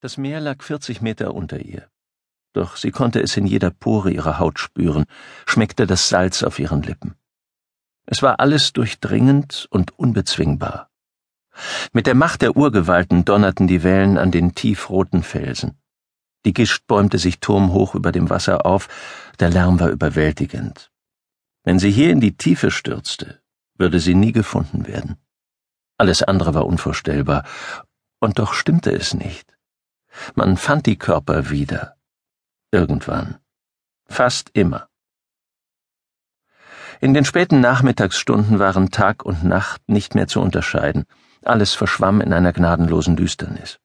Das Meer lag 40 Meter unter ihr. Doch sie konnte es in jeder Pore ihrer Haut spüren, schmeckte das Salz auf ihren Lippen. Es war alles durchdringend und unbezwingbar. Mit der Macht der Urgewalten donnerten die Wellen an den tiefroten Felsen. Die Gischt bäumte sich turmhoch über dem Wasser auf, der Lärm war überwältigend. Wenn sie hier in die Tiefe stürzte, würde sie nie gefunden werden. Alles andere war unvorstellbar, und doch stimmte es nicht. Man fand die Körper wieder. Irgendwann. Fast immer. In den späten Nachmittagsstunden waren Tag und Nacht nicht mehr zu unterscheiden. Alles verschwamm in einer gnadenlosen Düsternis.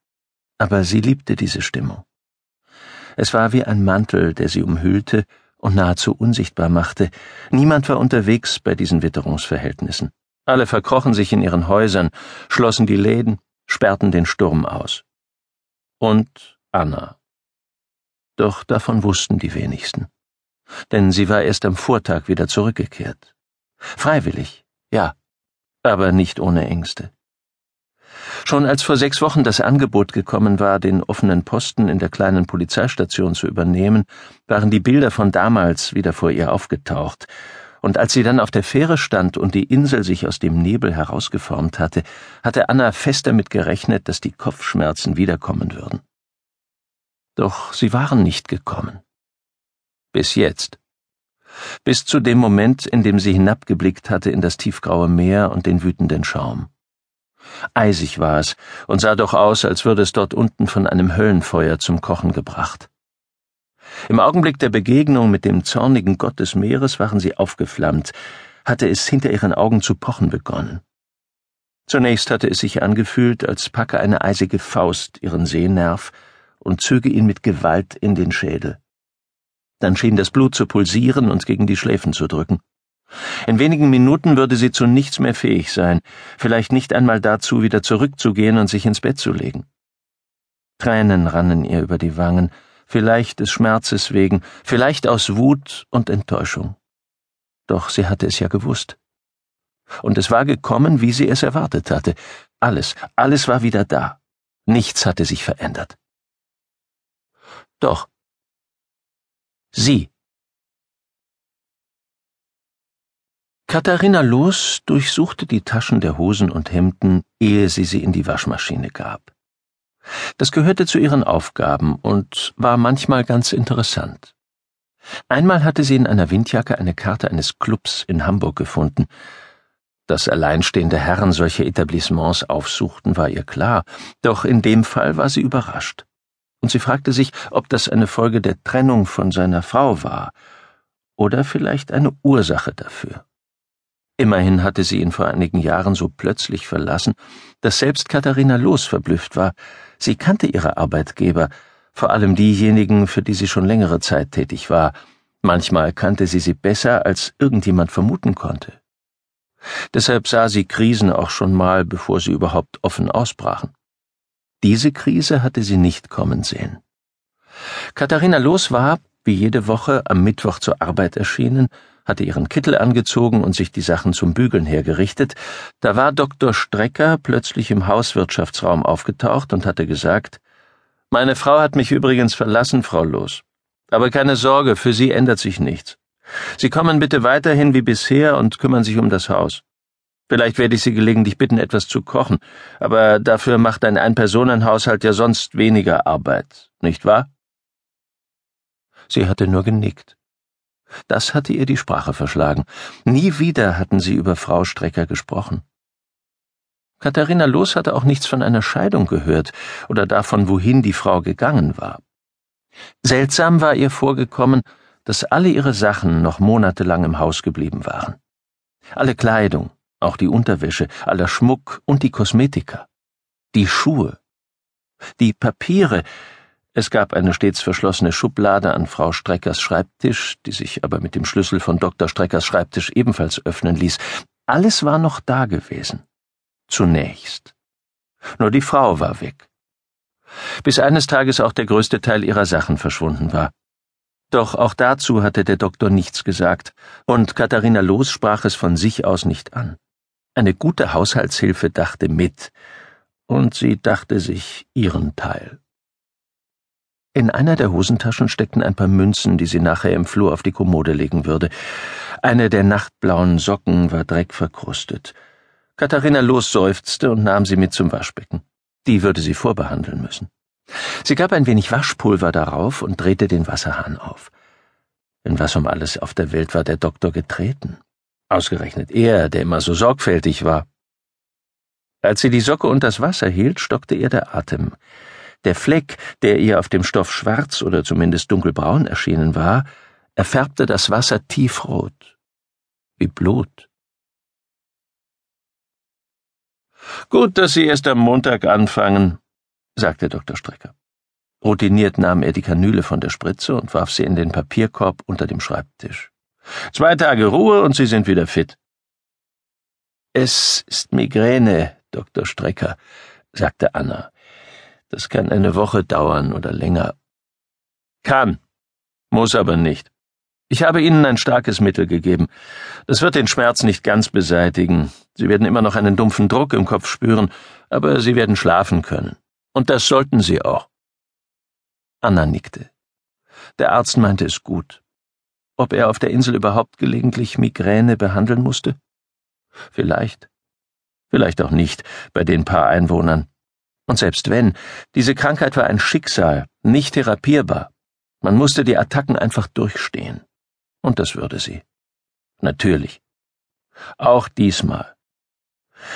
Aber sie liebte diese Stimmung. Es war wie ein Mantel, der sie umhüllte und nahezu unsichtbar machte. Niemand war unterwegs bei diesen Witterungsverhältnissen. Alle verkrochen sich in ihren Häusern, schlossen die Läden, sperrten den Sturm aus und Anna. Doch davon wussten die wenigsten. Denn sie war erst am Vortag wieder zurückgekehrt. Freiwillig, ja, aber nicht ohne Ängste. Schon als vor sechs Wochen das Angebot gekommen war, den offenen Posten in der kleinen Polizeistation zu übernehmen, waren die Bilder von damals wieder vor ihr aufgetaucht, und als sie dann auf der Fähre stand und die Insel sich aus dem Nebel herausgeformt hatte, hatte Anna fest damit gerechnet, dass die Kopfschmerzen wiederkommen würden. Doch sie waren nicht gekommen. Bis jetzt. Bis zu dem Moment, in dem sie hinabgeblickt hatte in das tiefgraue Meer und den wütenden Schaum. Eisig war es und sah doch aus, als würde es dort unten von einem Höllenfeuer zum Kochen gebracht. Im Augenblick der Begegnung mit dem zornigen Gott des Meeres waren sie aufgeflammt, hatte es hinter ihren Augen zu pochen begonnen. Zunächst hatte es sich angefühlt, als packe eine eisige Faust ihren Sehnerv und zöge ihn mit Gewalt in den Schädel. Dann schien das Blut zu pulsieren und gegen die Schläfen zu drücken. In wenigen Minuten würde sie zu nichts mehr fähig sein, vielleicht nicht einmal dazu, wieder zurückzugehen und sich ins Bett zu legen. Tränen rannen ihr über die Wangen, vielleicht des Schmerzes wegen, vielleicht aus Wut und Enttäuschung. Doch sie hatte es ja gewusst. Und es war gekommen, wie sie es erwartet hatte. Alles, alles war wieder da. Nichts hatte sich verändert. Doch. Sie. Katharina Loos durchsuchte die Taschen der Hosen und Hemden, ehe sie sie in die Waschmaschine gab. Das gehörte zu ihren Aufgaben und war manchmal ganz interessant. Einmal hatte sie in einer Windjacke eine Karte eines Clubs in Hamburg gefunden. Dass alleinstehende Herren solche Etablissements aufsuchten, war ihr klar, doch in dem Fall war sie überrascht. Und sie fragte sich, ob das eine Folge der Trennung von seiner Frau war oder vielleicht eine Ursache dafür. Immerhin hatte sie ihn vor einigen Jahren so plötzlich verlassen, dass selbst Katharina Los verblüfft war. Sie kannte ihre Arbeitgeber, vor allem diejenigen, für die sie schon längere Zeit tätig war. Manchmal kannte sie sie besser, als irgendjemand vermuten konnte. Deshalb sah sie Krisen auch schon mal, bevor sie überhaupt offen ausbrachen. Diese Krise hatte sie nicht kommen sehen. Katharina Los war, wie jede Woche, am Mittwoch zur Arbeit erschienen hatte ihren Kittel angezogen und sich die Sachen zum Bügeln hergerichtet, da war Dr. Strecker plötzlich im Hauswirtschaftsraum aufgetaucht und hatte gesagt, meine Frau hat mich übrigens verlassen, Frau Los. Aber keine Sorge, für Sie ändert sich nichts. Sie kommen bitte weiterhin wie bisher und kümmern sich um das Haus. Vielleicht werde ich Sie gelegentlich bitten, etwas zu kochen, aber dafür macht ein Ein-Personen-Haushalt ja sonst weniger Arbeit, nicht wahr? Sie hatte nur genickt. Das hatte ihr die Sprache verschlagen. Nie wieder hatten sie über Frau Strecker gesprochen. Katharina Loos hatte auch nichts von einer Scheidung gehört oder davon, wohin die Frau gegangen war. Seltsam war ihr vorgekommen, dass alle ihre Sachen noch monatelang im Haus geblieben waren. Alle Kleidung, auch die Unterwäsche, aller Schmuck und die Kosmetika. Die Schuhe. Die Papiere, es gab eine stets verschlossene Schublade an Frau Streckers Schreibtisch, die sich aber mit dem Schlüssel von Dr. Streckers Schreibtisch ebenfalls öffnen ließ. Alles war noch da gewesen. Zunächst. Nur die Frau war weg. Bis eines Tages auch der größte Teil ihrer Sachen verschwunden war. Doch auch dazu hatte der Doktor nichts gesagt, und Katharina Loos sprach es von sich aus nicht an. Eine gute Haushaltshilfe dachte mit, und sie dachte sich ihren Teil. In einer der Hosentaschen steckten ein paar Münzen, die sie nachher im Flur auf die Kommode legen würde. Eine der nachtblauen Socken war dreckverkrustet. Katharina losseufzte und nahm sie mit zum Waschbecken. Die würde sie vorbehandeln müssen. Sie gab ein wenig Waschpulver darauf und drehte den Wasserhahn auf. In was um alles auf der Welt war der Doktor getreten? Ausgerechnet er, der immer so sorgfältig war. Als sie die Socke unters Wasser hielt, stockte ihr der Atem. Der Fleck, der ihr auf dem Stoff schwarz oder zumindest dunkelbraun erschienen war, erfärbte das Wasser tiefrot, wie Blut. Gut, dass Sie erst am Montag anfangen, sagte Dr. Strecker. Routiniert nahm er die Kanüle von der Spritze und warf sie in den Papierkorb unter dem Schreibtisch. Zwei Tage Ruhe und Sie sind wieder fit. Es ist Migräne, Dr. Strecker, sagte Anna. Das kann eine Woche dauern oder länger. Kann, muss aber nicht. Ich habe Ihnen ein starkes Mittel gegeben. Das wird den Schmerz nicht ganz beseitigen. Sie werden immer noch einen dumpfen Druck im Kopf spüren, aber Sie werden schlafen können. Und das sollten Sie auch. Anna nickte. Der Arzt meinte es gut. Ob er auf der Insel überhaupt gelegentlich Migräne behandeln musste? Vielleicht. Vielleicht auch nicht bei den paar Einwohnern. Und selbst wenn, diese Krankheit war ein Schicksal, nicht therapierbar. Man musste die Attacken einfach durchstehen. Und das würde sie. Natürlich. Auch diesmal.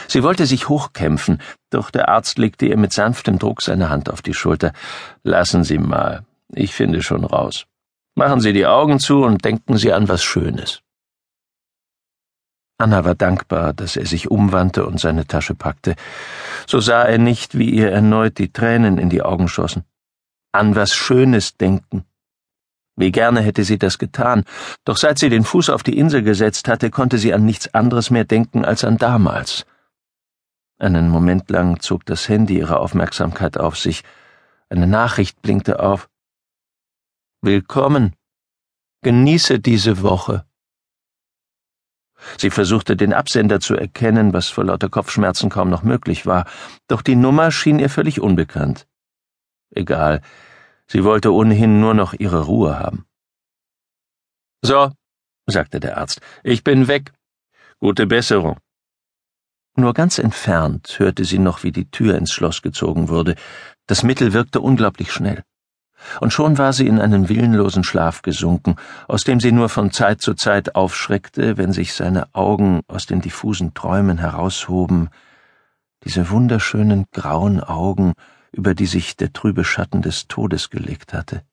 Sie wollte sich hochkämpfen, doch der Arzt legte ihr mit sanftem Druck seine Hand auf die Schulter. Lassen Sie mal, ich finde schon raus. Machen Sie die Augen zu und denken Sie an was Schönes. Anna war dankbar, dass er sich umwandte und seine Tasche packte. So sah er nicht, wie ihr erneut die Tränen in die Augen schossen. An was Schönes denken. Wie gerne hätte sie das getan, doch seit sie den Fuß auf die Insel gesetzt hatte, konnte sie an nichts anderes mehr denken als an damals. Einen Moment lang zog das Handy ihre Aufmerksamkeit auf sich. Eine Nachricht blinkte auf. Willkommen. Genieße diese Woche. Sie versuchte den Absender zu erkennen, was vor lauter Kopfschmerzen kaum noch möglich war, doch die Nummer schien ihr völlig unbekannt. Egal, sie wollte ohnehin nur noch ihre Ruhe haben. So, sagte der Arzt, ich bin weg. Gute Besserung. Nur ganz entfernt hörte sie noch, wie die Tür ins Schloss gezogen wurde. Das Mittel wirkte unglaublich schnell und schon war sie in einen willenlosen Schlaf gesunken, aus dem sie nur von Zeit zu Zeit aufschreckte, wenn sich seine Augen aus den diffusen Träumen heraushoben, diese wunderschönen grauen Augen, über die sich der trübe Schatten des Todes gelegt hatte.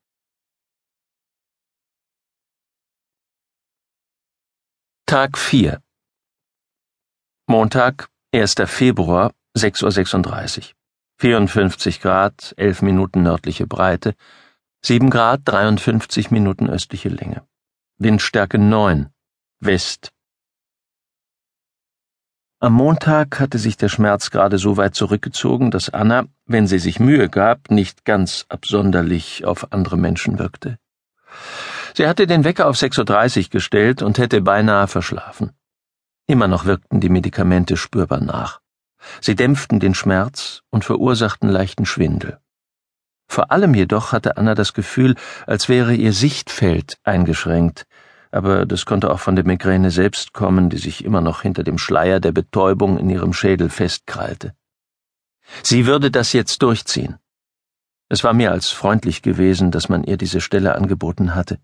Tag 4 Montag, 1. Februar, 6.36 Uhr. 54 Grad, 11 Minuten nördliche Breite, 7 Grad, 53 Minuten östliche Länge. Windstärke 9, West. Am Montag hatte sich der Schmerz gerade so weit zurückgezogen, dass Anna, wenn sie sich Mühe gab, nicht ganz absonderlich auf andere Menschen wirkte. Sie hatte den Wecker auf 6.30 Uhr gestellt und hätte beinahe verschlafen. Immer noch wirkten die Medikamente spürbar nach. Sie dämpften den Schmerz und verursachten leichten Schwindel. Vor allem jedoch hatte Anna das Gefühl, als wäre ihr Sichtfeld eingeschränkt, aber das konnte auch von der Migräne selbst kommen, die sich immer noch hinter dem Schleier der Betäubung in ihrem Schädel festkrallte. Sie würde das jetzt durchziehen. Es war mehr als freundlich gewesen, dass man ihr diese Stelle angeboten hatte.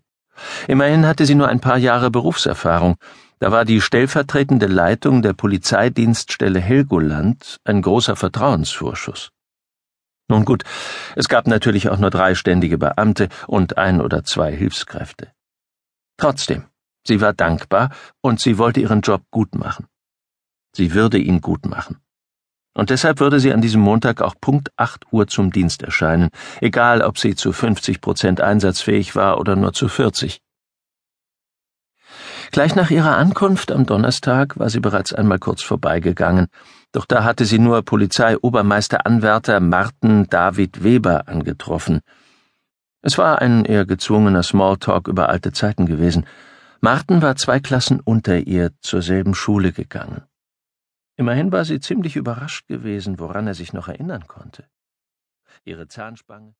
Immerhin hatte sie nur ein paar Jahre Berufserfahrung, da war die stellvertretende Leitung der Polizeidienststelle Helgoland ein großer Vertrauensvorschuss. Nun gut, es gab natürlich auch nur drei ständige Beamte und ein oder zwei Hilfskräfte. Trotzdem, sie war dankbar und sie wollte ihren Job gut machen. Sie würde ihn gut machen. Und deshalb würde sie an diesem Montag auch Punkt 8 Uhr zum Dienst erscheinen, egal ob sie zu 50 Prozent einsatzfähig war oder nur zu 40. Gleich nach ihrer Ankunft am Donnerstag war sie bereits einmal kurz vorbeigegangen, doch da hatte sie nur Polizeiobermeisteranwärter Martin David Weber angetroffen. Es war ein eher gezwungener Smalltalk über alte Zeiten gewesen. Martin war zwei Klassen unter ihr zur selben Schule gegangen. Immerhin war sie ziemlich überrascht gewesen, woran er sich noch erinnern konnte. Ihre Zahnspange